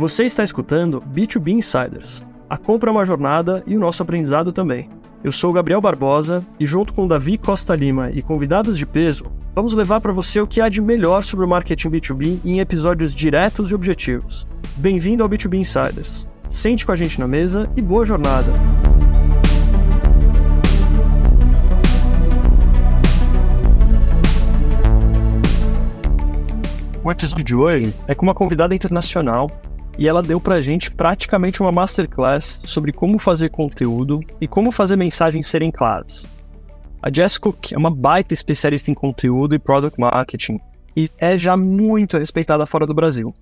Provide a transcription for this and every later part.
Você está escutando B2B Insiders. A compra é uma jornada e o nosso aprendizado também. Eu sou Gabriel Barbosa e, junto com Davi Costa Lima e convidados de peso, vamos levar para você o que há de melhor sobre o marketing B2B em episódios diretos e objetivos. Bem-vindo ao B2B Insiders. Sente com a gente na mesa e boa jornada! O episódio de hoje é com uma convidada internacional e ela deu pra gente praticamente uma masterclass sobre como fazer conteúdo e como fazer mensagens serem claras. A Jess Cook é uma baita especialista em conteúdo e product marketing e é já muito respeitada fora do Brasil.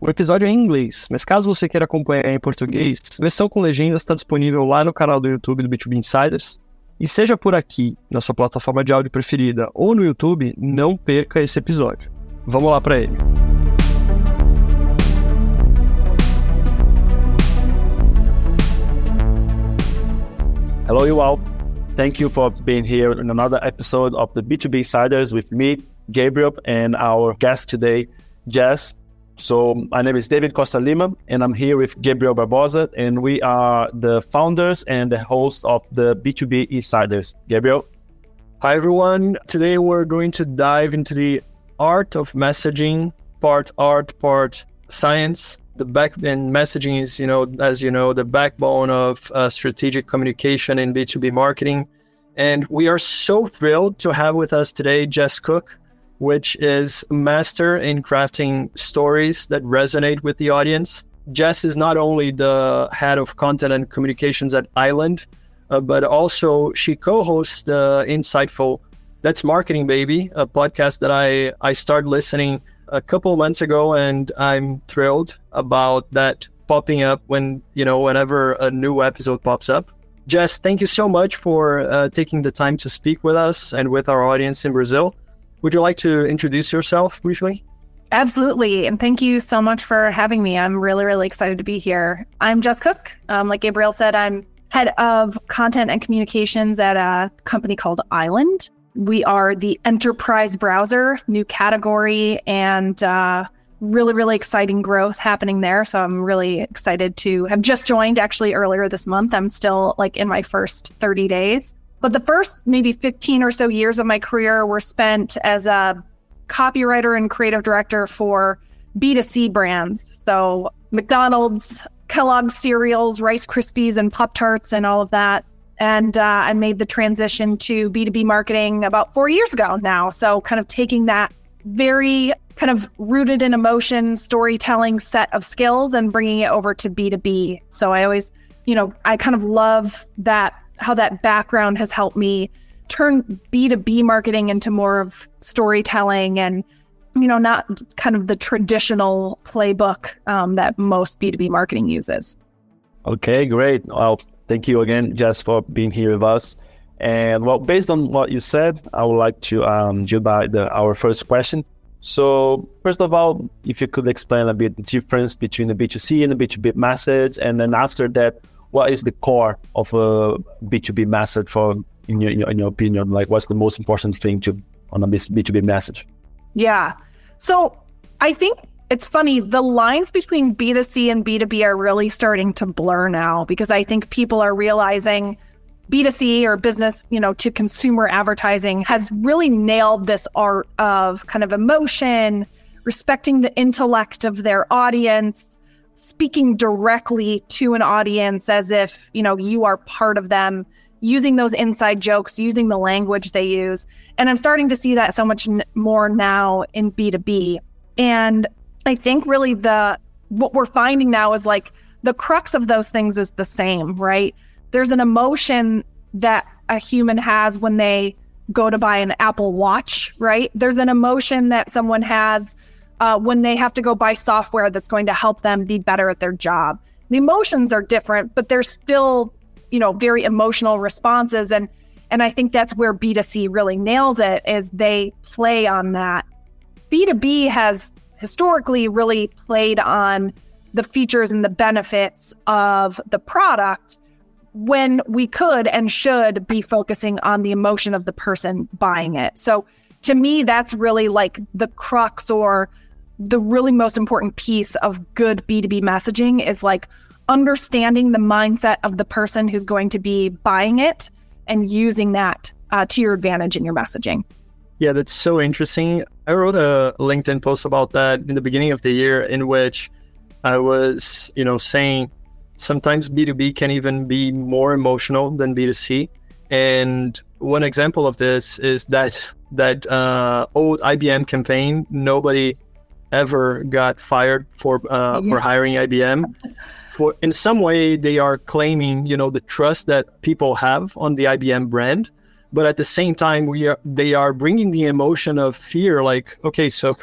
O episódio é em inglês, mas caso você queira acompanhar em português, a versão com legendas está disponível lá no canal do YouTube do B2B Insiders. E seja por aqui, na sua plataforma de áudio preferida ou no YouTube, não perca esse episódio. Vamos lá para ele. Hello, you all. Thank you for being here in another episode of the B2B Insiders with me, Gabriel, and our guest today, Jess. So, my name is David Costa Lima, and I'm here with Gabriel Barbosa, and we are the founders and the hosts of the B2B Insiders. Gabriel. Hi, everyone. Today, we're going to dive into the art of messaging, part art, part science the back and messaging is you know as you know the backbone of uh, strategic communication in b2b marketing. And we are so thrilled to have with us today jess cook which is master in crafting stories that resonate with the audience. Jess is not only the head of content and communications at island uh, but also she co-hosts the insightful that's marketing baby a podcast that i i started listening a couple months ago, and I'm thrilled about that popping up when you know whenever a new episode pops up. Jess, thank you so much for uh, taking the time to speak with us and with our audience in Brazil. Would you like to introduce yourself briefly? Absolutely. And thank you so much for having me. I'm really, really excited to be here. I'm Jess Cook. Um, like Gabriel said, I'm head of content and communications at a company called Island. We are the enterprise browser, new category, and uh, really, really exciting growth happening there. So I'm really excited to have just joined actually earlier this month. I'm still like in my first 30 days. But the first maybe 15 or so years of my career were spent as a copywriter and creative director for B2C brands. So McDonald's, Kellogg's cereals, Rice Krispies, and Pop Tarts, and all of that. And uh, I made the transition to B2B marketing about four years ago now. So, kind of taking that very kind of rooted in emotion storytelling set of skills and bringing it over to B2B. So, I always, you know, I kind of love that, how that background has helped me turn B2B marketing into more of storytelling and you know, not kind of the traditional playbook um, that most B2B marketing uses. Okay, great. Well, thank you again, Jess, for being here with us. And well, based on what you said, I would like to um, do by the, our first question. So, first of all, if you could explain a bit the difference between the B2C and the B2B message, and then after that, what is the core of a B2B message for, in your, in your opinion, like what's the most important thing to on a B2B message? Yeah. So, I think it's funny, the lines between B2C and B2B are really starting to blur now because I think people are realizing B2C or business, you know, to consumer advertising has really nailed this art of kind of emotion, respecting the intellect of their audience, speaking directly to an audience as if, you know, you are part of them, using those inside jokes, using the language they use. And I'm starting to see that so much n- more now in B2B. And I think really the what we're finding now is like the crux of those things is the same, right? There's an emotion that a human has when they go to buy an Apple Watch, right? There's an emotion that someone has uh, when they have to go buy software that's going to help them be better at their job. The emotions are different, but they're still, you know, very emotional responses. And and I think that's where B2C really nails it is they play on that. B2B has historically really played on the features and the benefits of the product when we could and should be focusing on the emotion of the person buying it. So to me, that's really like the crux or the really most important piece of good B2B messaging is like understanding the mindset of the person who's going to be buying it and using that uh, to your advantage in your messaging. Yeah, that's so interesting. I wrote a LinkedIn post about that in the beginning of the year in which I was, you know, saying sometimes B2B can even be more emotional than B2C. And one example of this is that that uh, old IBM campaign. Nobody ever got fired for uh, yeah. for hiring IBM. For in some way, they are claiming, you know, the trust that people have on the IBM brand but at the same time we are they are bringing the emotion of fear like okay so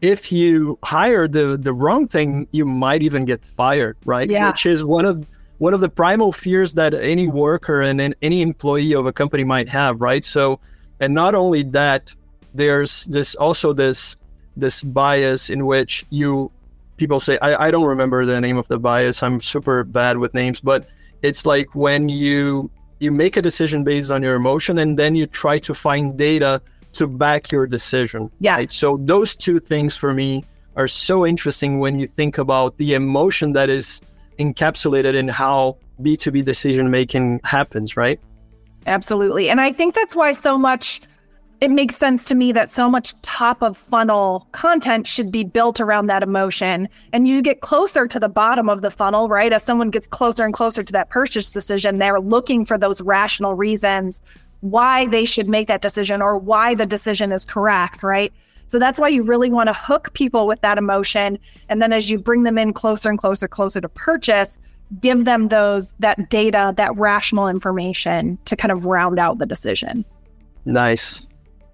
if you hire the the wrong thing you might even get fired right? Yeah. which is one of one of the primal fears that any worker and any employee of a company might have right? So and not only that there's this also this this bias in which you people say I, I don't remember the name of the bias. I'm super bad with names but it's like when you you make a decision based on your emotion and then you try to find data to back your decision. Yes. Right? So those two things for me are so interesting when you think about the emotion that is encapsulated in how B2B decision making happens, right? Absolutely. And I think that's why so much it makes sense to me that so much top of funnel content should be built around that emotion. And you get closer to the bottom of the funnel, right? As someone gets closer and closer to that purchase decision, they're looking for those rational reasons why they should make that decision or why the decision is correct, right? So that's why you really want to hook people with that emotion. And then as you bring them in closer and closer, closer to purchase, give them those that data, that rational information to kind of round out the decision. Nice.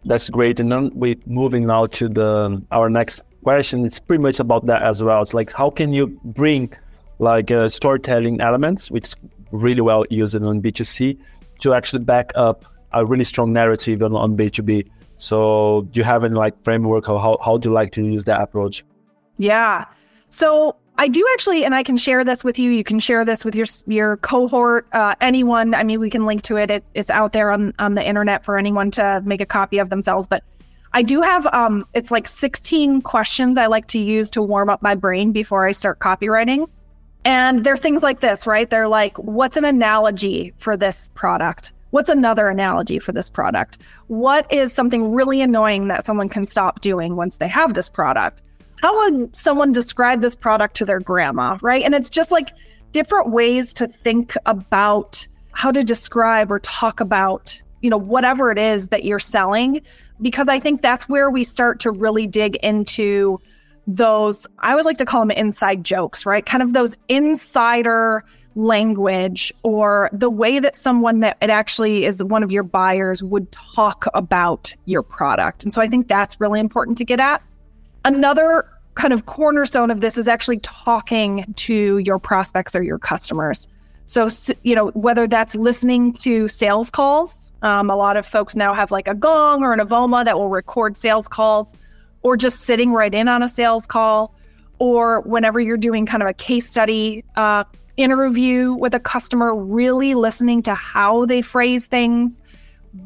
That's great. And then we moving now to the our next question. It's pretty much about that as well. It's like how can you bring like uh, storytelling elements, which really well used on B2C, to actually back up a really strong narrative on, on B2B. So do you have any like framework or how, how do you like to use that approach? Yeah. So I do actually, and I can share this with you. You can share this with your your cohort, uh, anyone. I mean, we can link to it. it. It's out there on on the internet for anyone to make a copy of themselves. But I do have um, it's like 16 questions I like to use to warm up my brain before I start copywriting. And they're things like this, right? They're like, what's an analogy for this product? What's another analogy for this product? What is something really annoying that someone can stop doing once they have this product? How would someone describe this product to their grandma, right? And it's just like different ways to think about how to describe or talk about, you know, whatever it is that you're selling because I think that's where we start to really dig into those I always like to call them inside jokes, right? Kind of those insider language or the way that someone that it actually is one of your buyers would talk about your product. And so I think that's really important to get at. Another kind of cornerstone of this is actually talking to your prospects or your customers. So, you know, whether that's listening to sales calls, um, a lot of folks now have like a gong or an Avoma that will record sales calls, or just sitting right in on a sales call, or whenever you're doing kind of a case study uh, interview with a customer, really listening to how they phrase things,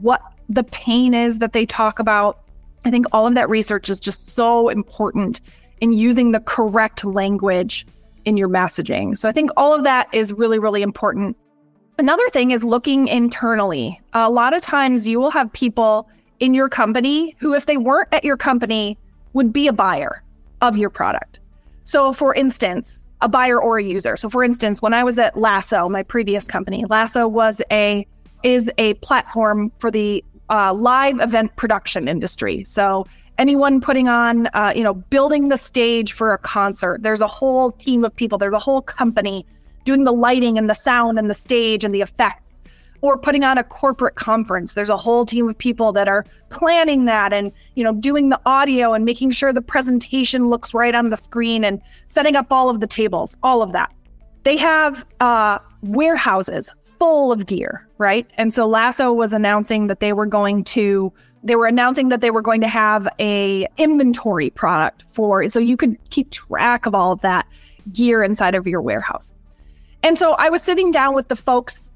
what the pain is that they talk about, I think all of that research is just so important in using the correct language in your messaging. So I think all of that is really, really important. Another thing is looking internally. A lot of times you will have people in your company who, if they weren't at your company, would be a buyer of your product. So, for instance, a buyer or a user. So, for instance, when I was at Lasso, my previous company, Lasso was a is a platform for the uh, live event production industry. So anyone putting on, uh, you know, building the stage for a concert. There's a whole team of people. There's a whole company doing the lighting and the sound and the stage and the effects. Or putting on a corporate conference. There's a whole team of people that are planning that and you know doing the audio and making sure the presentation looks right on the screen and setting up all of the tables, all of that. They have uh, warehouses full of gear, right? And so Lasso was announcing that they were going to they were announcing that they were going to have a inventory product for so you could keep track of all of that gear inside of your warehouse. And so I was sitting down with the folks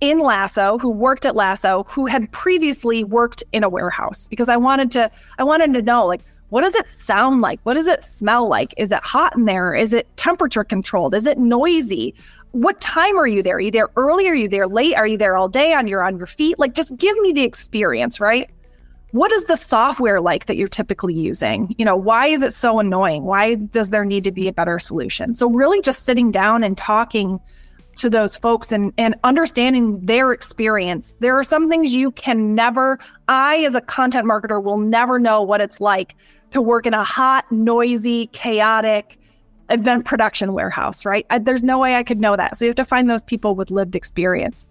in Lasso who worked at Lasso who had previously worked in a warehouse because I wanted to I wanted to know like What does it sound like? What does it smell like? Is it hot in there? Is it temperature controlled? Is it noisy? What time are you there? Are you there early? Are you there late? Are you there all day on your on your feet? Like just give me the experience, right? What is the software like that you're typically using? You know, why is it so annoying? Why does there need to be a better solution? So really just sitting down and talking to those folks and and understanding their experience. There are some things you can never I as a content marketer will never know what it's like to work in a hot, noisy, chaotic event production warehouse, right? I, there's no way I could know that. So you have to find those people with lived experience.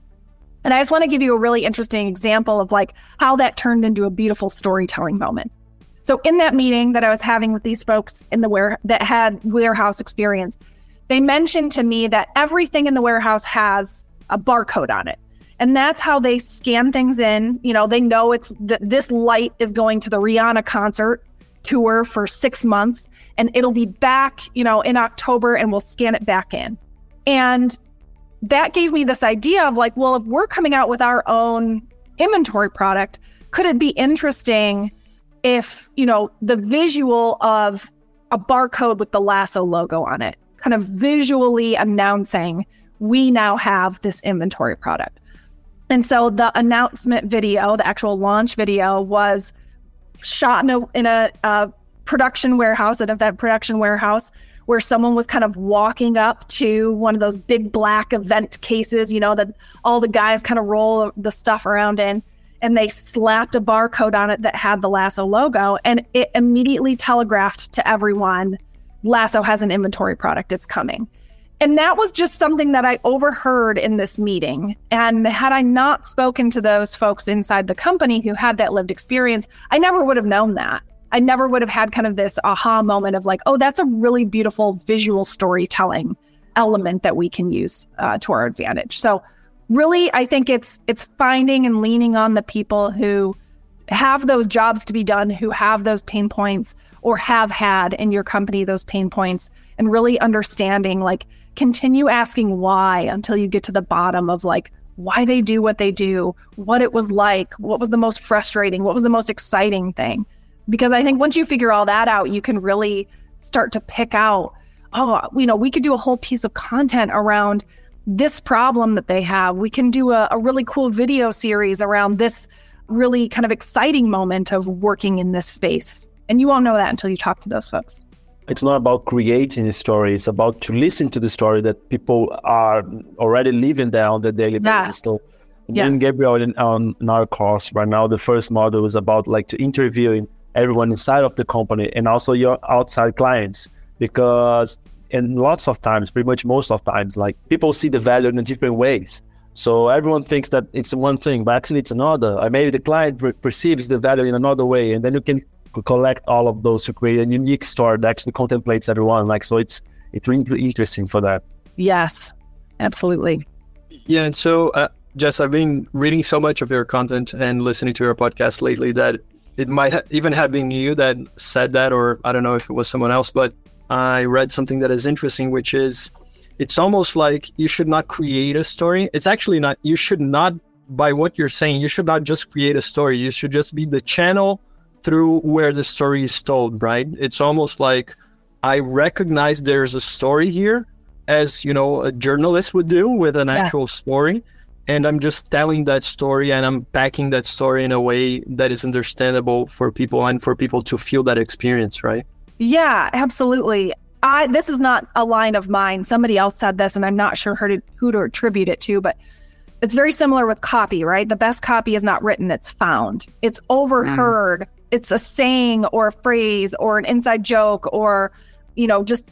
And I just want to give you a really interesting example of like how that turned into a beautiful storytelling moment. So in that meeting that I was having with these folks in the ware that had warehouse experience, they mentioned to me that everything in the warehouse has a barcode on it. And that's how they scan things in. You know, they know it's that this light is going to the Rihanna concert tour for six months and it'll be back, you know, in October and we'll scan it back in. And that gave me this idea of like, well, if we're coming out with our own inventory product, could it be interesting if, you know, the visual of a barcode with the lasso logo on it kind of visually announcing we now have this inventory product. And so the announcement video, the actual launch video, was shot in a, in a, a production warehouse, an event production warehouse, where someone was kind of walking up to one of those big black event cases, you know, that all the guys kind of roll the stuff around in. And they slapped a barcode on it that had the Lasso logo, and it immediately telegraphed to everyone Lasso has an inventory product, it's coming. And that was just something that I overheard in this meeting. And had I not spoken to those folks inside the company who had that lived experience, I never would have known that. I never would have had kind of this aha moment of like, oh, that's a really beautiful visual storytelling element that we can use uh, to our advantage. So, really, I think it's it's finding and leaning on the people who have those jobs to be done, who have those pain points, or have had in your company those pain points and really understanding like continue asking why until you get to the bottom of like why they do what they do, what it was like, what was the most frustrating, what was the most exciting thing. Because I think once you figure all that out, you can really start to pick out, oh, you know, we could do a whole piece of content around this problem that they have. We can do a, a really cool video series around this really kind of exciting moment of working in this space. And you won't know that until you talk to those folks. It's not about creating a story. It's about to listen to the story that people are already living there on the daily yeah. basis. So yes. in Gabriel in, on, in our course right now, the first model is about like to interviewing everyone inside of the company and also your outside clients because and lots of times, pretty much most of times, like people see the value in different ways. So everyone thinks that it's one thing, but actually it's another. Or maybe the client perceives the value in another way, and then you can collect all of those to create a unique store that actually contemplates everyone. Like so, it's it's really interesting for that. Yes, absolutely. Yeah, and so uh, Jess, I've been reading so much of your content and listening to your podcast lately that it might ha- even have been you that said that, or I don't know if it was someone else, but I read something that is interesting, which is it's almost like you should not create a story. It's actually not. You should not, by what you're saying, you should not just create a story. You should just be the channel through where the story is told, right? It's almost like I recognize there's a story here, as you know, a journalist would do with an yes. actual story. And I'm just telling that story and I'm packing that story in a way that is understandable for people and for people to feel that experience, right? Yeah, absolutely. I this is not a line of mine. Somebody else said this, and I'm not sure who to, who to attribute it to, but it's very similar with copy, right? The best copy is not written; it's found. It's overheard. Mm it's a saying or a phrase or an inside joke or you know just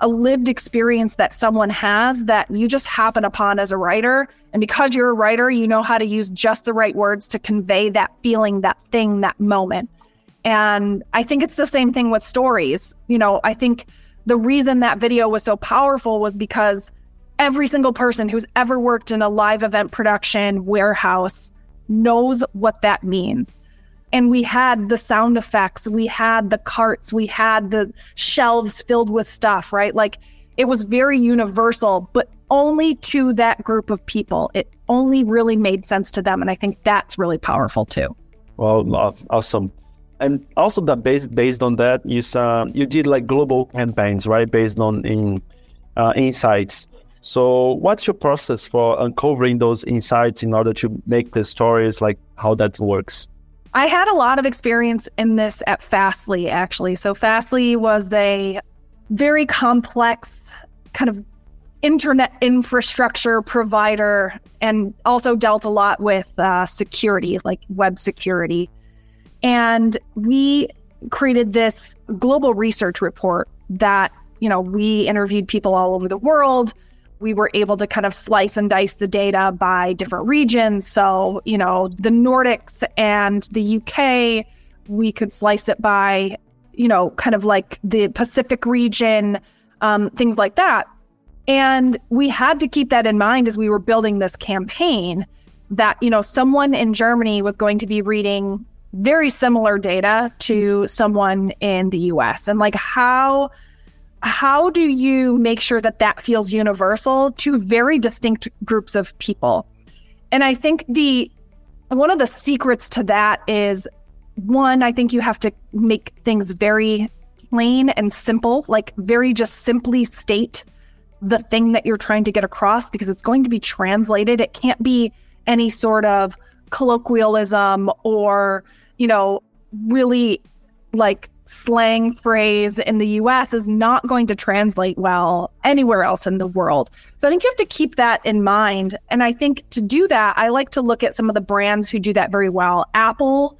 a lived experience that someone has that you just happen upon as a writer. And because you're a writer you know how to use just the right words to convey that feeling that thing that moment. And i think it's the same thing with stories. You know i think the reason that video was so powerful was because every single person who's ever worked in a live event production warehouse knows what that means and we had the sound effects, we had the carts, we had the shelves filled with stuff, right? Like it was very universal, but only to that group of people. It only really made sense to them. And I think that's really powerful too. Well, awesome. And also that based based on that, you uh, you did like global campaigns, right? Based on in uh, insights. So what's your process for uncovering those insights in order to make the stories like how that works? I had a lot of experience in this at Fastly, actually. So Fastly was a very complex kind of internet infrastructure provider and also dealt a lot with uh, security, like web security. And we created this global research report that, you know, we interviewed people all over the world. We were able to kind of slice and dice the data by different regions. So, you know, the Nordics and the UK, we could slice it by, you know, kind of like the Pacific region, um, things like that. And we had to keep that in mind as we were building this campaign that, you know, someone in Germany was going to be reading very similar data to someone in the US. And like how how do you make sure that that feels universal to very distinct groups of people? And I think the one of the secrets to that is one, I think you have to make things very plain and simple, like very just simply state the thing that you're trying to get across because it's going to be translated. It can't be any sort of colloquialism or, you know, really like slang phrase in the US is not going to translate well anywhere else in the world. So I think you have to keep that in mind. And I think to do that, I like to look at some of the brands who do that very well. Apple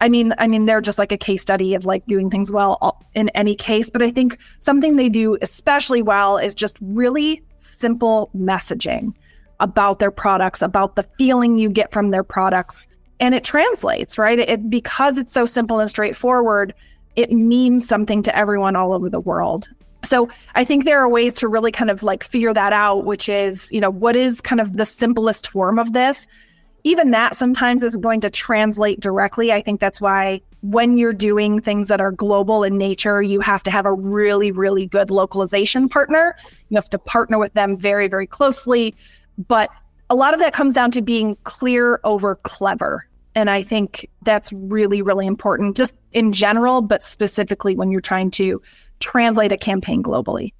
I mean, I mean, they're just like a case study of like doing things well in any case. But I think something they do especially well is just really simple messaging about their products, about the feeling you get from their products, and it translates, right? It because it's so simple and straightforward, it means something to everyone all over the world. So I think there are ways to really kind of like figure that out, which is, you know, what is kind of the simplest form of this even that sometimes is going to translate directly. I think that's why when you're doing things that are global in nature, you have to have a really, really good localization partner. You have to partner with them very, very closely. But a lot of that comes down to being clear over clever. And I think that's really, really important, just in general, but specifically when you're trying to translate a campaign globally.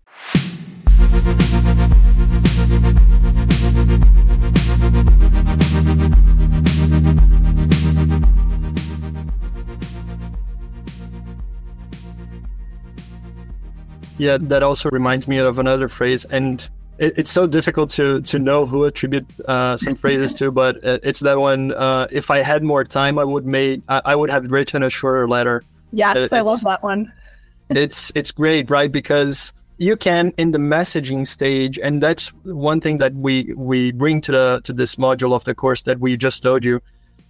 Yeah, that also reminds me of another phrase, and it, it's so difficult to to know who attribute uh, some phrases to, but it's that one. Uh, if I had more time, I would make I, I would have written a shorter letter. Yes, I love that one. it's it's great, right? Because you can in the messaging stage, and that's one thing that we we bring to the to this module of the course that we just told you.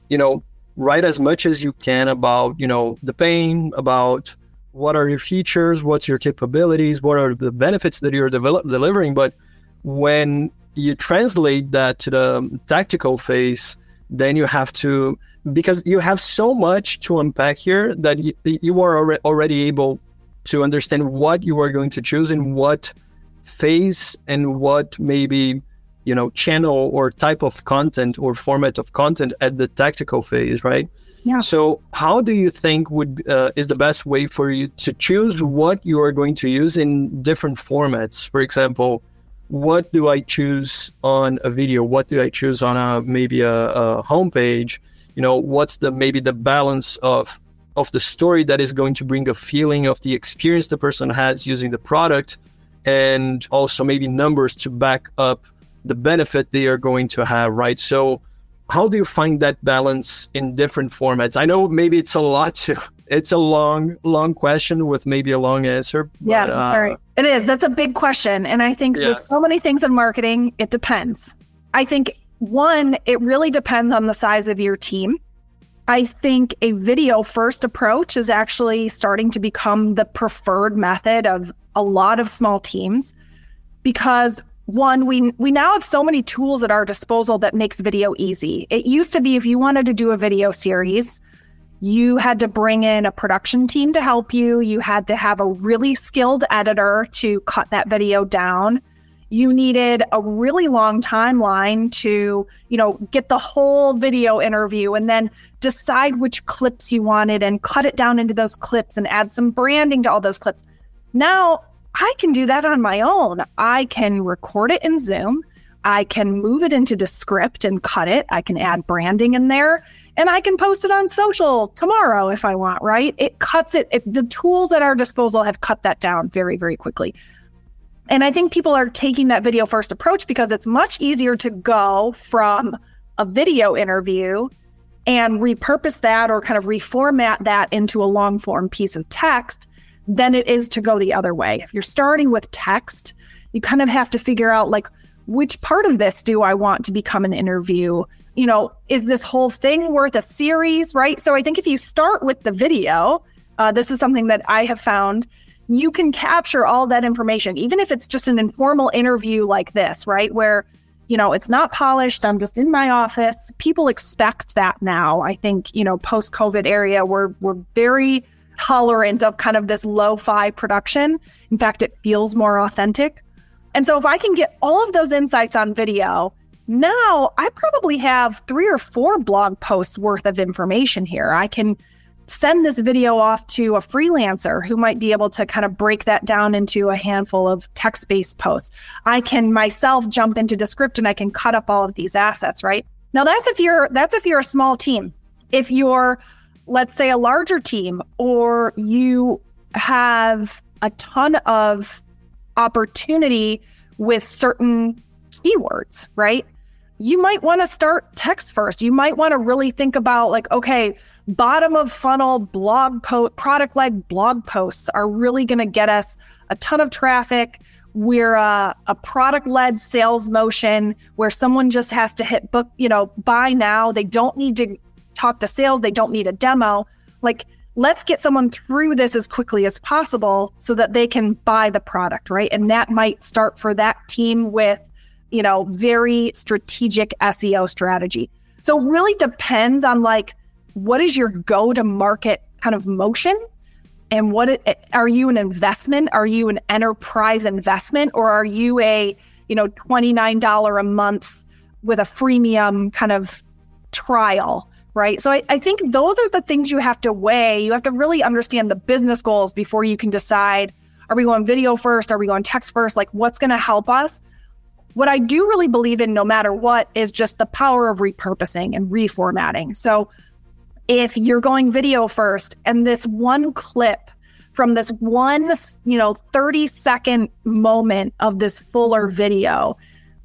You know, write as much as you can about you know the pain about what are your features what's your capabilities what are the benefits that you're develop- delivering but when you translate that to the tactical phase then you have to because you have so much to unpack here that you, you are already able to understand what you are going to choose and what phase and what maybe you know channel or type of content or format of content at the tactical phase right yeah. So, how do you think would uh, is the best way for you to choose what you are going to use in different formats? For example, what do I choose on a video? What do I choose on a maybe a, a homepage? You know, what's the maybe the balance of of the story that is going to bring a feeling of the experience the person has using the product, and also maybe numbers to back up the benefit they are going to have, right? So how do you find that balance in different formats? I know maybe it's a lot to it's a long, long question with maybe a long answer. But, yeah, uh, It is. That's a big question. And I think yeah. with so many things in marketing, it depends. I think one, it really depends on the size of your team. I think a video first approach is actually starting to become the preferred method of a lot of small teams because one we we now have so many tools at our disposal that makes video easy it used to be if you wanted to do a video series you had to bring in a production team to help you you had to have a really skilled editor to cut that video down you needed a really long timeline to, you know, get the whole video interview and then decide which clips you wanted and cut it down into those clips and add some branding to all those clips. Now, I can do that on my own. I can record it in Zoom. I can move it into Descript and cut it. I can add branding in there and I can post it on social tomorrow if I want, right? It cuts it, it, the tools at our disposal have cut that down very, very quickly. And I think people are taking that video first approach because it's much easier to go from a video interview and repurpose that or kind of reformat that into a long form piece of text than it is to go the other way. If you're starting with text, you kind of have to figure out like which part of this do I want to become an interview? You know, is this whole thing worth a series, right? So I think if you start with the video, uh, this is something that I have found you can capture all that information, even if it's just an informal interview like this, right? Where, you know, it's not polished. I'm just in my office. People expect that now. I think, you know, post COVID area, we're, we're very tolerant of kind of this lo fi production. In fact, it feels more authentic. And so if I can get all of those insights on video, now I probably have three or four blog posts worth of information here. I can send this video off to a freelancer who might be able to kind of break that down into a handful of text based posts. I can myself jump into Descript and I can cut up all of these assets, right? Now that's if you're that's if you're a small team. If you're let's say a larger team or you have a ton of opportunity with certain keywords, right? You might want to start text first. You might want to really think about like okay, bottom of funnel blog post product led blog posts are really going to get us a ton of traffic. We're a, a product led sales motion where someone just has to hit book you know buy now. They don't need to talk to sales. They don't need a demo. Like let's get someone through this as quickly as possible so that they can buy the product right? And that might start for that team with you know very strategic seo strategy so it really depends on like what is your go to market kind of motion? And what it, are you an investment? Are you an enterprise investment or are you a, you know, $29 a month with a freemium kind of trial? Right. So I, I think those are the things you have to weigh. You have to really understand the business goals before you can decide are we going video first? Are we going text first? Like, what's going to help us? What I do really believe in, no matter what, is just the power of repurposing and reformatting. So, if you're going video first and this one clip from this one, you know, 30 second moment of this fuller video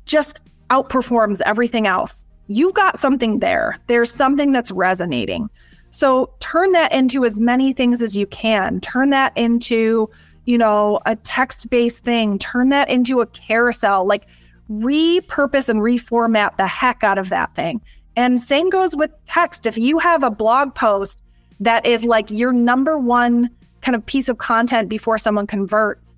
just outperforms everything else, you've got something there. There's something that's resonating. So turn that into as many things as you can. Turn that into, you know, a text based thing. Turn that into a carousel. Like repurpose and reformat the heck out of that thing. And same goes with text. If you have a blog post that is like your number one kind of piece of content before someone converts,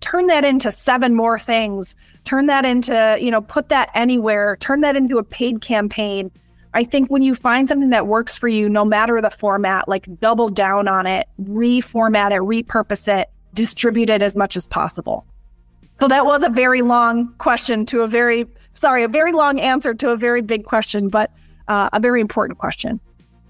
turn that into seven more things. Turn that into, you know, put that anywhere, turn that into a paid campaign. I think when you find something that works for you, no matter the format, like double down on it, reformat it, repurpose it, distribute it as much as possible. So that was a very long question to a very sorry, a very long answer to a very big question, but uh, a very important question.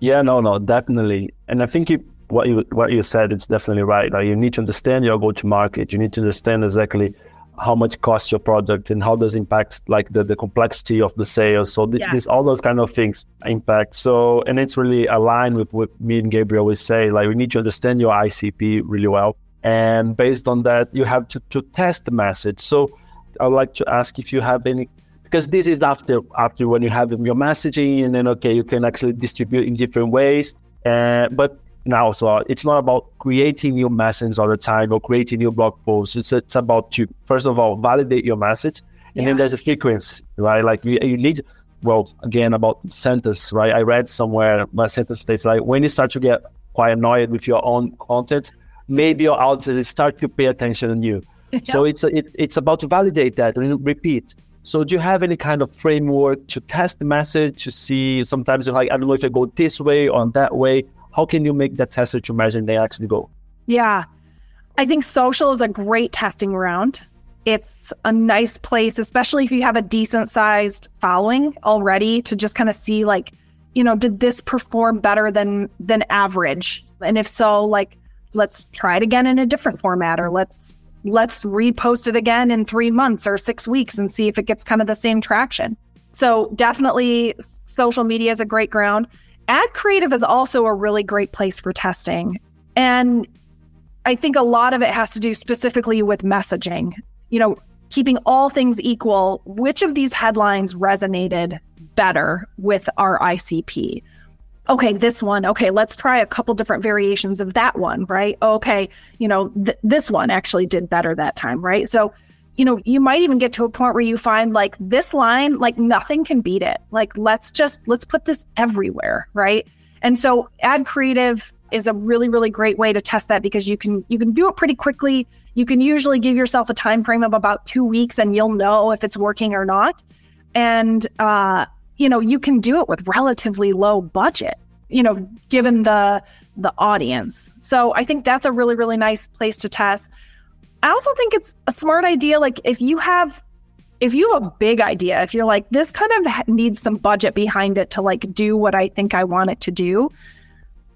Yeah, no, no, definitely. And I think you, what you what you said, it's definitely right. Like you need to understand your go to market. You need to understand exactly how much costs your product and how does impact like the, the complexity of the sales. So th- yes. this all those kind of things impact. So and it's really aligned with what me and Gabriel always say. Like we need to understand your ICP really well. And based on that, you have to, to test the message. So I'd like to ask if you have any because this is after after when you have your messaging and then okay you can actually distribute in different ways. Uh, but now so it's not about creating new messages all the time or creating new blog posts. It's, it's about to first of all validate your message. And yeah. then there's a frequency right? Like you, you need well again about sentence right? I read somewhere my sentence states like when you start to get quite annoyed with your own content maybe your audience start to pay attention on you yeah. so it's it, it's about to validate that and repeat so do you have any kind of framework to test the message to see sometimes you're like, I don't know if I go this way or that way. How can you make that test to imagine they actually go? Yeah. I think social is a great testing ground. It's a nice place, especially if you have a decent sized following already to just kind of see like, you know, did this perform better than than average? And if so, like let's try it again in a different format or let's let's repost it again in 3 months or 6 weeks and see if it gets kind of the same traction. So definitely social media is a great ground. Ad creative is also a really great place for testing. And I think a lot of it has to do specifically with messaging. You know, keeping all things equal, which of these headlines resonated better with our ICP? Okay, this one. Okay, let's try a couple different variations of that one, right? Okay, you know, th- this one actually did better that time, right? So you know, you might even get to a point where you find like this line, like nothing can beat it. Like, let's just, let's put this everywhere. Right. And so ad creative is a really, really great way to test that because you can, you can do it pretty quickly. You can usually give yourself a time frame of about two weeks and you'll know if it's working or not. And, uh, you know, you can do it with relatively low budget, you know, given the, the audience. So I think that's a really, really nice place to test. I also think it's a smart idea. Like if you have, if you have a big idea, if you're like, this kind of needs some budget behind it to like do what I think I want it to do,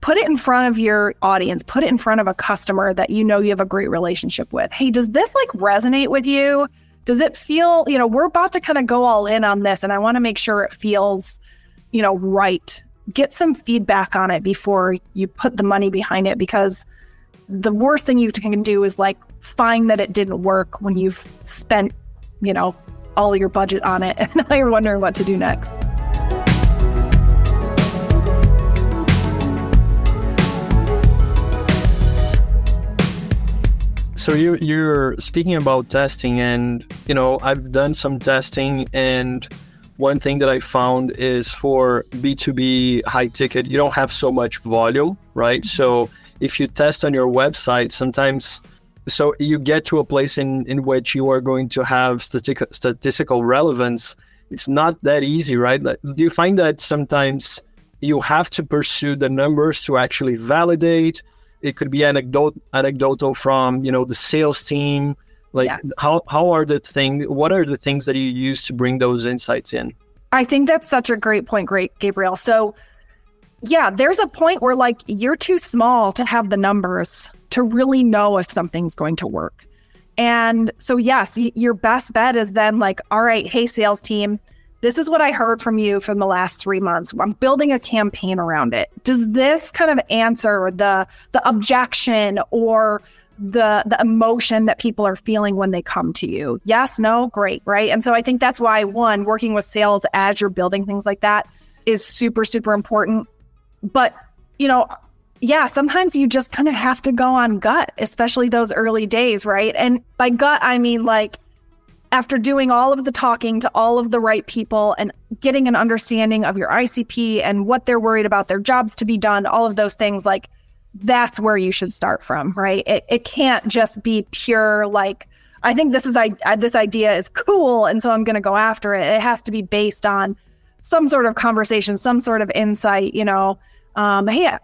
put it in front of your audience, put it in front of a customer that you know you have a great relationship with. Hey, does this like resonate with you? Does it feel, you know, we're about to kind of go all in on this and I want to make sure it feels, you know, right. Get some feedback on it before you put the money behind it because the worst thing you can do is like find that it didn't work when you've spent, you know, all your budget on it and now you're wondering what to do next. So you you're speaking about testing and you know I've done some testing and one thing that I found is for B2B high ticket you don't have so much volume, right? So if you test on your website, sometimes so you get to a place in, in which you are going to have statistic, statistical relevance. It's not that easy, right? Do you find that sometimes you have to pursue the numbers to actually validate? It could be anecdote, anecdotal from you know the sales team. Like yes. how how are the thing? What are the things that you use to bring those insights in? I think that's such a great point, great Gabriel. So yeah, there's a point where like you're too small to have the numbers to really know if something's going to work. And so, yes, your best bet is then like, all right, hey, sales team, this is what I heard from you from the last three months. I'm building a campaign around it. Does this kind of answer the the objection or the the emotion that people are feeling when they come to you? Yes, no, great, right? And so I think that's why one, working with sales as you're building things like that is super, super important. But, you know, yeah, sometimes you just kind of have to go on gut, especially those early days, right? And by gut, I mean like after doing all of the talking to all of the right people and getting an understanding of your ICP and what they're worried about, their jobs to be done, all of those things, like that's where you should start from, right? It, it can't just be pure like, I think this is I this idea is cool, and so I'm going to go after it. It has to be based on some sort of conversation, some sort of insight. You know, um, hey,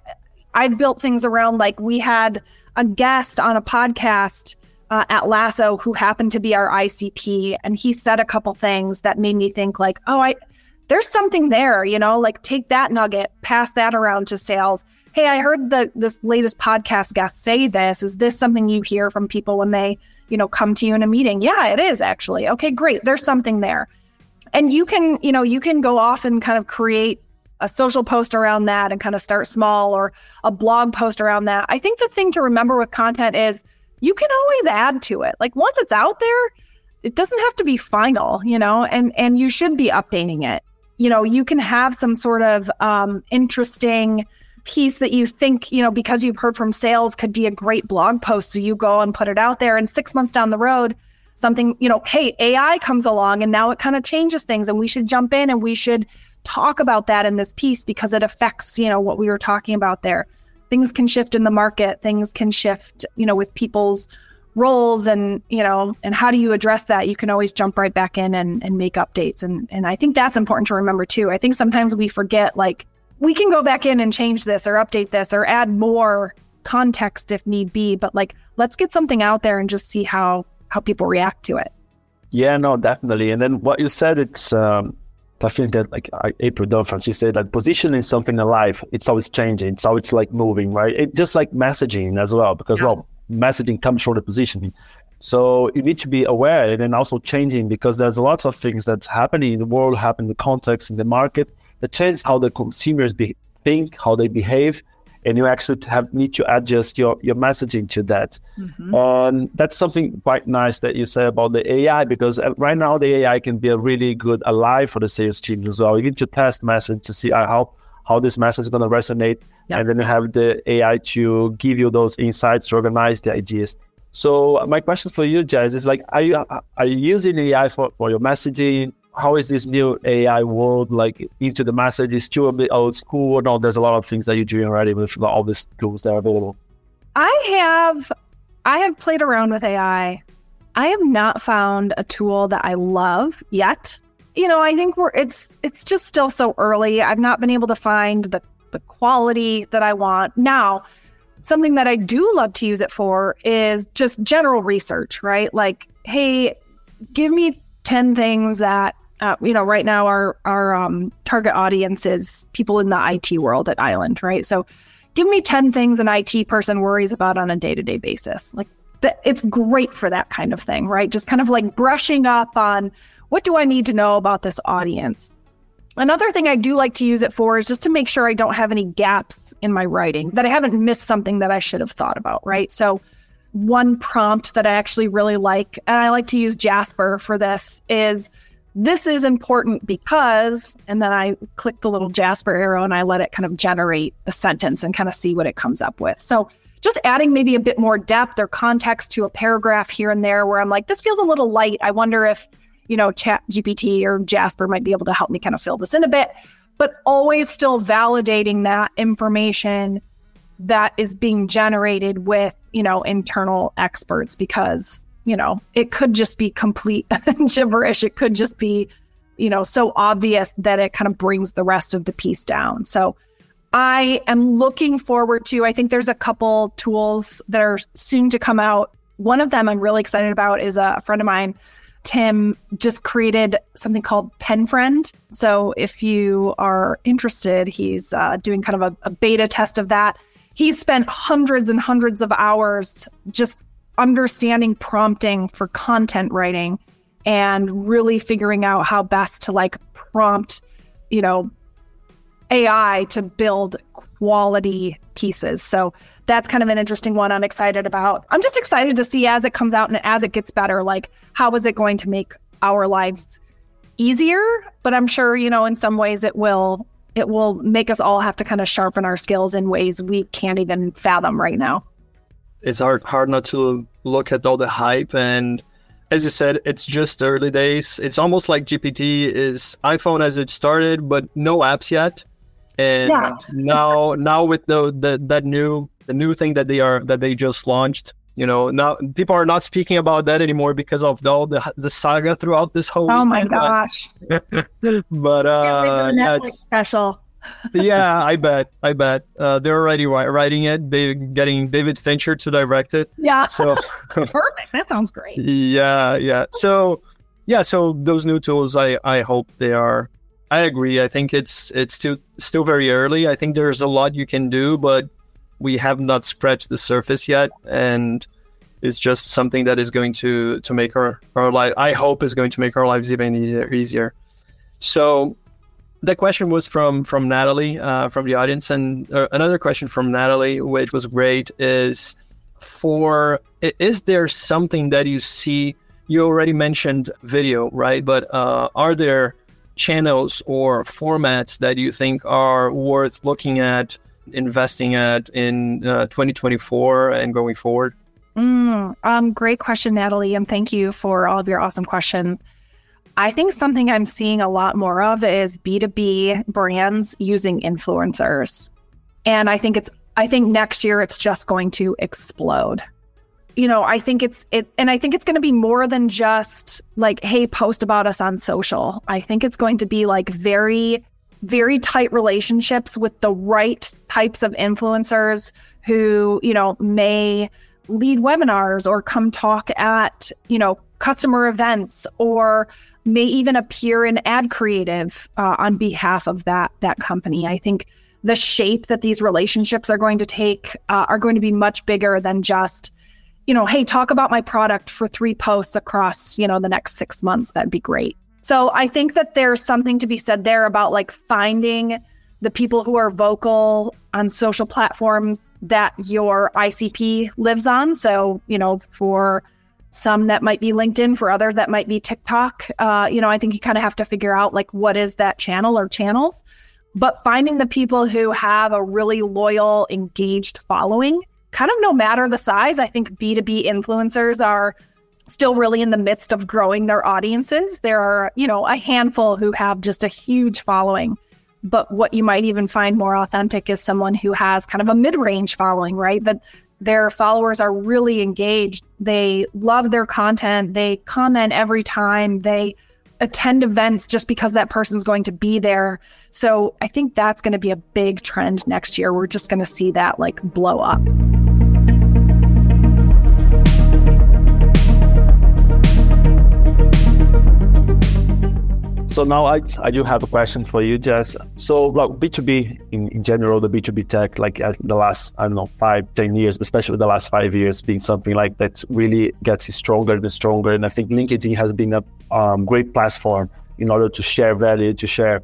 I've built things around like we had a guest on a podcast uh, at Lasso who happened to be our ICP, and he said a couple things that made me think like, oh, I there's something there, you know, like take that nugget, pass that around to sales. Hey, I heard the this latest podcast guest say this. Is this something you hear from people when they, you know, come to you in a meeting? Yeah, it is actually. Okay, great. There's something there. And you can, you know, you can go off and kind of create a social post around that and kind of start small or a blog post around that. I think the thing to remember with content is you can always add to it. Like once it's out there, it doesn't have to be final, you know, and and you should be updating it. You know, you can have some sort of um, interesting piece that you think, you know, because you've heard from sales could be a great blog post. So you go and put it out there, and six months down the road, something, you know, hey, AI comes along and now it kind of changes things, and we should jump in and we should talk about that in this piece because it affects, you know, what we were talking about there. Things can shift in the market, things can shift, you know, with people's roles and, you know, and how do you address that? You can always jump right back in and, and make updates. And and I think that's important to remember too. I think sometimes we forget like we can go back in and change this or update this or add more context if need be, but like let's get something out there and just see how how people react to it. Yeah, no, definitely. And then what you said, it's um, I think that like April Dunford, she said that positioning is something alive, it's always changing. So it's always like moving, right? It just like messaging as well, because yeah. well, messaging comes from the positioning. So you need to be aware and then also changing because there's lots of things that's happening in the world, happening in the context in the market that change how the consumers be, think, how they behave, and you actually have need to adjust your your messaging to that. Mm-hmm. And that's something quite nice that you say about the AI because uh, right now the AI can be a really good ally for the sales teams as well. You need to test message to see uh, how how this message is going to resonate, and then you have the AI to give you those insights to organize the ideas. So my question for you, Jess, is like, are you are you using AI for, for your messaging? How is this new AI world like into the message? Is still a bit old school no? There's a lot of things that you're doing already with all these tools that are available. I have I have played around with AI. I have not found a tool that I love yet. You know, I think we're it's it's just still so early. I've not been able to find the the quality that I want. Now, something that I do love to use it for is just general research, right? Like, hey, give me 10 things that uh, you know, right now our our um, target audience is people in the IT world at Island, right? So, give me ten things an IT person worries about on a day to day basis. Like, that it's great for that kind of thing, right? Just kind of like brushing up on what do I need to know about this audience. Another thing I do like to use it for is just to make sure I don't have any gaps in my writing, that I haven't missed something that I should have thought about, right? So, one prompt that I actually really like, and I like to use Jasper for this, is this is important because, and then I click the little Jasper arrow and I let it kind of generate a sentence and kind of see what it comes up with. So, just adding maybe a bit more depth or context to a paragraph here and there where I'm like, this feels a little light. I wonder if you know, Chat GPT or Jasper might be able to help me kind of fill this in a bit, but always still validating that information that is being generated with, you know, internal experts because, you know, it could just be complete gibberish. It could just be, you know, so obvious that it kind of brings the rest of the piece down. So I am looking forward to, I think there's a couple tools that are soon to come out. One of them I'm really excited about is a friend of mine Tim just created something called Pen Friend. So if you are interested, he's uh, doing kind of a, a beta test of that. He's spent hundreds and hundreds of hours just understanding prompting for content writing and really figuring out how best to like prompt, you know, AI to build quality pieces. So that's kind of an interesting one I'm excited about. I'm just excited to see as it comes out and as it gets better, like how is it going to make our lives easier? But I'm sure, you know, in some ways it will it will make us all have to kind of sharpen our skills in ways we can't even fathom right now. It's hard hard not to look at all the hype and as you said, it's just early days. It's almost like GPT is iPhone as it started, but no apps yet. And yeah. now now with the, the that new the new thing that they are that they just launched you know now people are not speaking about that anymore because of all the the saga throughout this whole oh my gosh but uh yeah, special yeah i bet i bet. Uh, they're already writing it. They're getting david fincher to direct it. Yeah. So perfect. That sounds great. Yeah yeah. So yeah so those new tools i i hope they are i agree. I think it's it's still still very early. I think there's a lot you can do but we have not scratched the surface yet, and it's just something that is going to to make our our life. I hope is going to make our lives even easier. easier. So that question was from from Natalie uh, from the audience, and uh, another question from Natalie, which was great, is for is there something that you see? You already mentioned video, right? But uh, are there channels or formats that you think are worth looking at investing at in uh, 2024 and going forward? Mm, um, great question, Natalie, and thank you for all of your awesome questions. I think something I'm seeing a lot more of is B2B brands using influencers. And I think it's I think next year it's just going to explode. You know, I think it's it and I think it's going to be more than just like hey, post about us on social. I think it's going to be like very very tight relationships with the right types of influencers who, you know, may lead webinars or come talk at, you know, customer events or may even appear in ad creative uh, on behalf of that that company. I think the shape that these relationships are going to take uh, are going to be much bigger than just you know hey talk about my product for three posts across you know the next six months. That'd be great. So i think that there's something to be said there about like finding the people who are vocal on social platforms that your icp lives on. So you know for some that might be linkedin for others that might be tiktok uh, you know i think you kind of have to figure out like what is that channel or channels but finding the people who have a really loyal, engaged following, kind of no matter the size, I think B2B influencers are still really in the midst of growing their audiences. There are, you know, a handful who have just a huge following. But what you might even find more authentic is someone who has kind of a mid range following, right? That their followers are really engaged. They love their content. They comment every time. They attend events just because that person's going to be there. So I think that's going to be a big trend next year. We're just going to see that like blow up. So now I, I do have a question for you, Jess. So like B2B in, in general, the B2B tech, like uh, the last, I don't know, five, ten years, especially the last five years being something like that really gets stronger and stronger. And I think LinkedIn has been a um, great platform in order to share value, to share.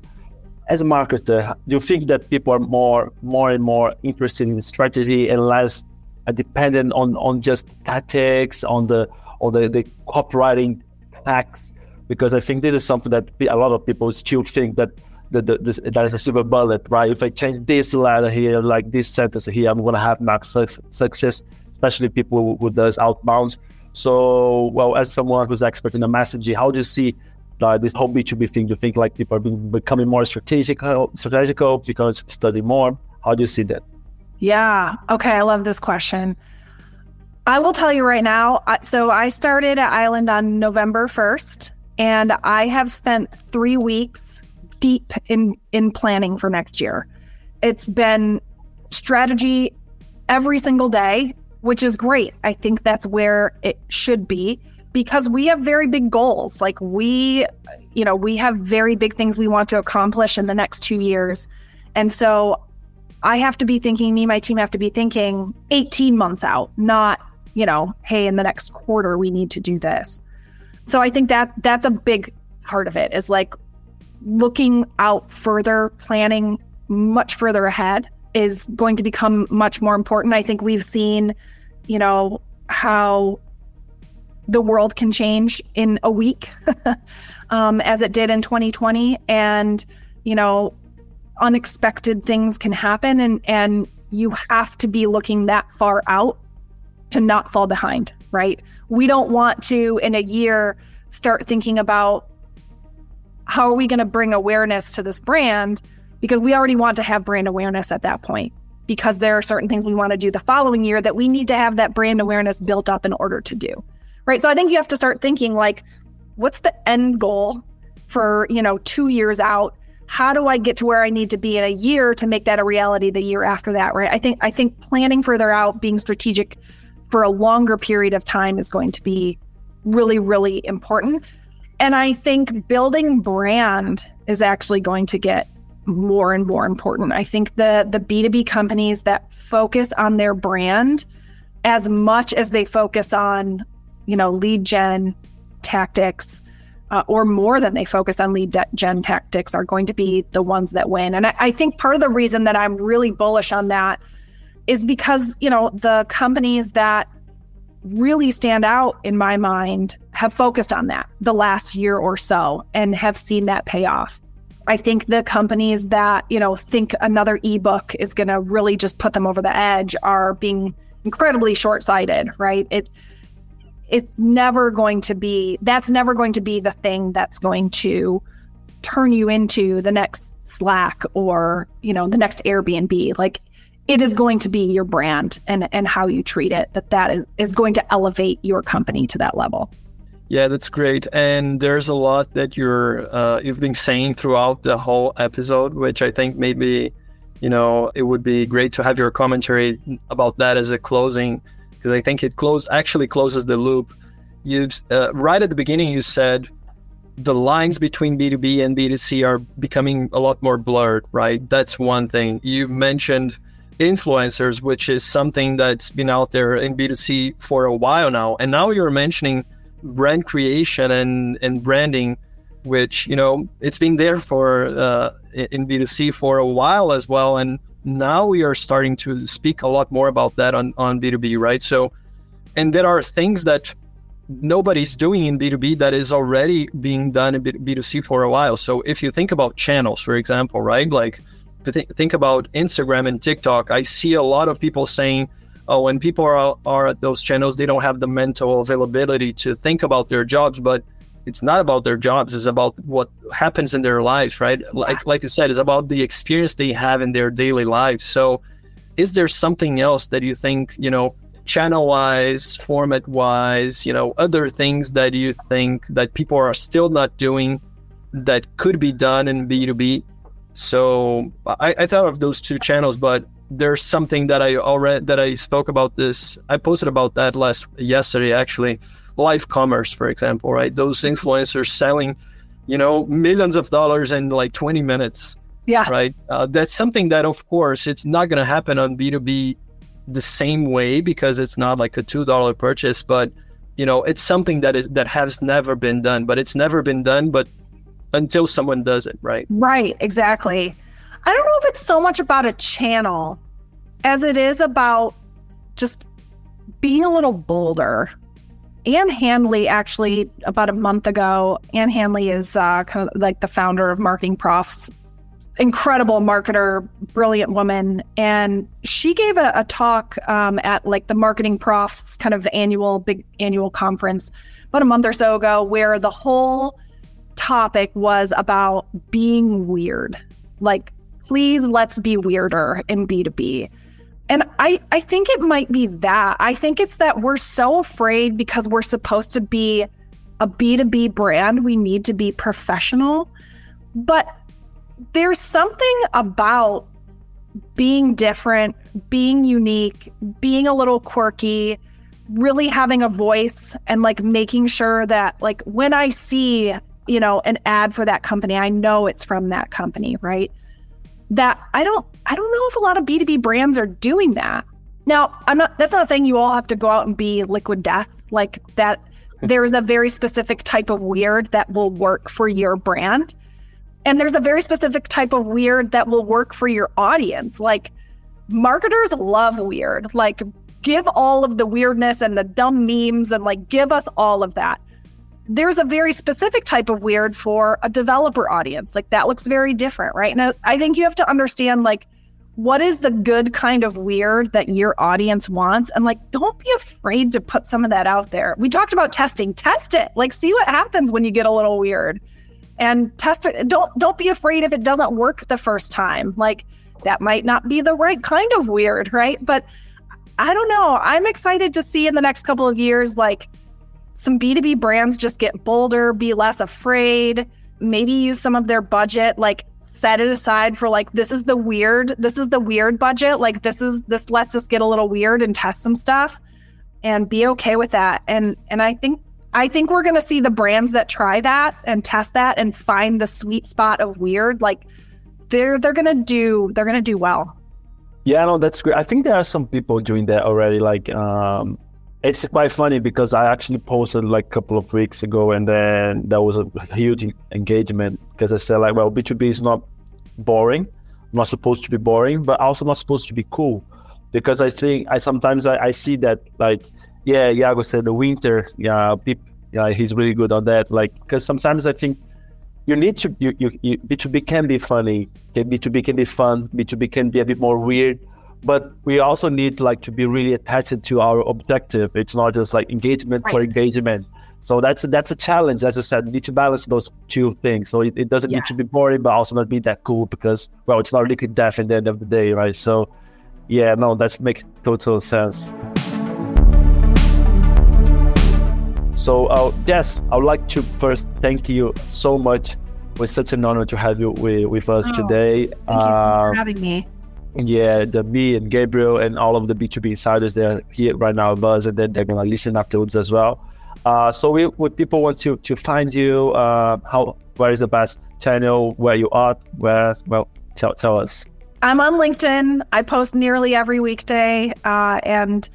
As a marketer, do you think that people are more, more and more interested in strategy and less uh, dependent on, on just tactics, on the, on the, the copywriting hacks because I think this is something that a lot of people still think that that, that, is a silver bullet, right? If I change this letter here, like this sentence here, I'm to have max success, especially people who, does outbound. So, well, as someone who's expert in the messaging, how do you see uh, this whole B2B thing? Do you think like people are becoming more strategical, strategical because study more? How do you see that? Yeah. Okay. I love this question. I will tell you right now. So I started at Island on November 1st. And I have spent three weeks deep in, in planning for next year. It's been strategy every single day, which is great. I think that's where it should be because we have very big goals. Like we, you know, we have very big things we want to accomplish in the next two years. And so I have to be thinking, me, my team have to be thinking 18 months out, not, you know, hey, in the next quarter, we need to do this. So I think that that's a big part of it is like looking out further, planning much further ahead is going to become much more important. I think we've seen, you know, how the world can change in a week um, as it did in 2020. And, you know, unexpected things can happen and, and you have to be looking that far out to not fall behind, right? We don't want to, in a year, start thinking about how are we going to bring awareness to this brand because we already want to have brand awareness at that point because there are certain things we want to do the following year that we need to have that brand awareness built up in order to do. Right? So I think you have to start thinking like what's the end goal for, you know, 2 years out? How do I get to where I need to be in a year to make that a reality the year after that, right? I think I think planning further out, being strategic for a longer period of time is going to be really, really important. And I think building brand is actually going to get more and more important. I think the the B2B companies that focus on their brand as much as they focus on, you know, lead gen tactics, uh, or more than they focus on lead gen tactics are going to be the ones that win. And I, I think part of the reason that I'm really bullish on that is because, you know, the companies that really stand out in my mind have focused on that the last year or so and have seen that pay off. I think the companies that, you know, think another ebook is going to really just put them over the edge are being incredibly short-sighted, right? It it's never going to be that's never going to be the thing that's going to turn you into the next Slack or, you know, the next Airbnb. Like it is going to be your brand and and how you treat it that that is, is going to elevate your company to that level yeah that's great and there's a lot that you're uh, you've been saying throughout the whole episode which i think maybe you know it would be great to have your commentary about that as a closing because I think it close actually closes the loop. You uh, right at the beginning you said the lines between B2B and B2C are becoming a lot more blurred, right? That's one thing. You mentioned influencers, which is something that's been out there in B2C for a while now. And now you're mentioning brand creation and, and branding, which, you know, it's been there for uh, in B2C for a while as well. And now we are starting to speak a lot more about that on, on B2B, right? So, and there are things that nobody's doing in B2B that is already being done in B2C for a while. So if you think about channels, for example, right? Like think about Instagram and TikTok, I see a lot of people saying, oh, when people are, are at those channels, they don't have the mental availability to think about their jobs, but it's not about their jobs it's about what happens in their lives right? Like like you said it's about the experience they have in their daily lives. So is there something else that you think you know channel wise format wise you know other things that you think that people are still not doing that could be done in b2b so I, I thought of those two channels, but there's something that I already that I spoke about this. I posted about that last yesterday actually. Live commerce, for example, right? Those influencers selling, you know, millions of dollars in like 20 minutes. Yeah. Right. Uh, that's something that, of course, it's not going to happen on B2B the same way because it's not like a two dollar purchase, but you know, it's something that is that has never been done. But it's never been done. But until someone does it, right? Right, exactly. I don't know if it's so much about a channel as it is about just being a little bolder. Ann Handley, actually, about a month ago, Ann Handley is uh, kind of like the founder of Marketing Profs, incredible marketer, brilliant woman. And she gave a, a talk um, at like the Marketing Profs kind of annual, big annual conference about a month or so ago, where the whole topic was about being weird. Like, please let's be weirder in B2B. And I, I think it might be that. I think it's that we're so afraid because we're supposed to be a B2B brand, we need to be professional. But there's something about being different, being unique, being a little quirky, really having a voice and like making sure that like when I see you know, an ad for that company, I know it's from that company, right? That I don't I don't know if a lot of B2B brands are doing that. Now, I'm not that's not saying you all have to go out and be liquid death like that hmm. there's a very specific type of weird that will work for your brand. And there's a very specific type of weird that will work for your audience. Like marketers love weird. Like give all of the weirdness and the dumb memes and like give us all of that there's a very specific type of weird for a developer audience. Like that looks very different, right? Now, I think you have to understand like what is the good kind of weird that your audience wants and like don't be afraid to put some of that out there. We talked about testing. Test it. Like see what happens when you get a little weird. And test it. Don't don't be afraid if it doesn't work the first time. Like that might not be the right kind of weird, right? But I don't know. I'm excited to see in the next couple of years like some B2B brands just get bolder, be less afraid, maybe use some of their budget, like set it aside for like this is the weird, this is the weird budget, like this is this lets us get a little weird and test some stuff and be okay with that. And and I think I think we're going to see the brands that try that and test that and find the sweet spot of weird like they're they're going to do they're going to do well. Yeah, no, that's great. I think there are some people doing that already like um it's quite funny because I actually posted like a couple of weeks ago, and then there was a huge engagement because I said like, well, B two B is not boring, not supposed to be boring, but also not supposed to be cool, because I think I sometimes I, I see that like, yeah, Iago said the winter, yeah, yeah, he's really good on that, like because sometimes I think you need to you, you, you B2B can be funny, B2B can be fun, B2B can be a bit more weird but we also need like to be really attached to our objective. It's not just like engagement right. for engagement. So that's that's a challenge. As i said need to balance those two things. So it, it doesn't need to be boring but also not be that cool because well it's not liquid death at the end of the day right? So yeah no that makes total sense. So uh, yes i would like to first thank you so much. It was such an honor to have you with, with us oh, today. thank um, you for having me Yeah, the me and Gabriel and all of the B2B insiders they're here right now with us and then they're gonna listen afterwards as well. Uh, so we, would people want to to find you, uh, how where is the best channel where you are? Where well tell tell us. I'm on LinkedIn. I post nearly every weekday, uh, and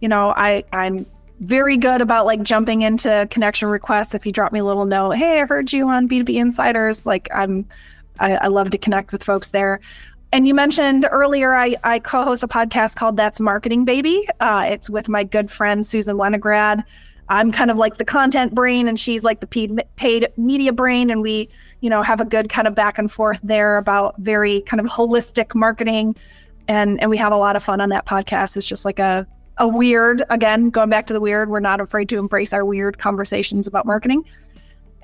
you know I I'm very good about like jumping into connection requests. If you drop me a little note, hey, I heard you on B2B Insiders. Like I'm, I, I love to connect with folks there. And you mentioned earlier, I, I co-host a podcast called That's Marketing Baby. Uh, it's with my good friend Susan Wenograd. I'm kind of like the content brain, and she's like the paid media brain, and we, you know, have a good kind of back and forth there about very kind of holistic marketing, and and we have a lot of fun on that podcast. It's just like a a weird again going back to the weird we're not afraid to embrace our weird conversations about marketing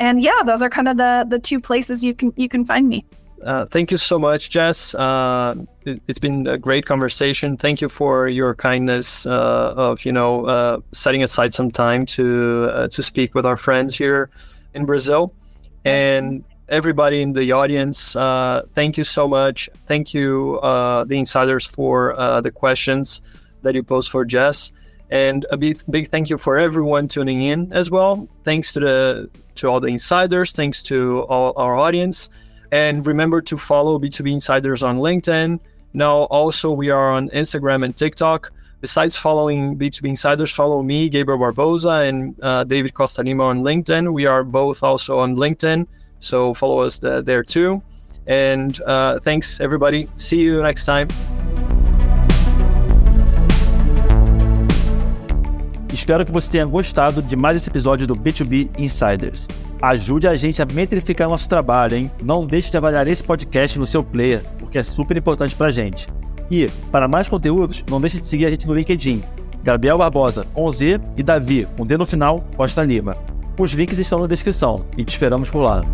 and yeah those are kind of the the two places you can you can find me uh, thank you so much jess uh, it, has been a great conversation thank you for your kindness uh, of you know uh, setting aside some time to uh, to speak with our friends here in brazil and everybody in the audience uh, thank you so much thank you the insiders for the questions that you post for Jess. And a big, big thank you for everyone tuning in as well. Thanks to the to all the insiders. Thanks to all our audience. And remember to follow B2B Insiders on LinkedIn. Now, also, we are on Instagram and TikTok. Besides following B2B Insiders, follow me, Gabriel Barboza, and uh, David Costa Lima on LinkedIn. We are both also on LinkedIn. So follow us there too. And uh, thanks, everybody. See you next time. Espero que você tenha gostado de mais esse episódio do B2B Insiders. Ajude a gente a metrificar nosso trabalho, hein? Não deixe de avaliar esse podcast no seu player, porque é super importante pra gente. E, para mais conteúdos, não deixe de seguir a gente no LinkedIn. Gabriel Barbosa, com Z, e Davi, com D no final, Costa Lima. Os links estão na descrição e te esperamos por lá.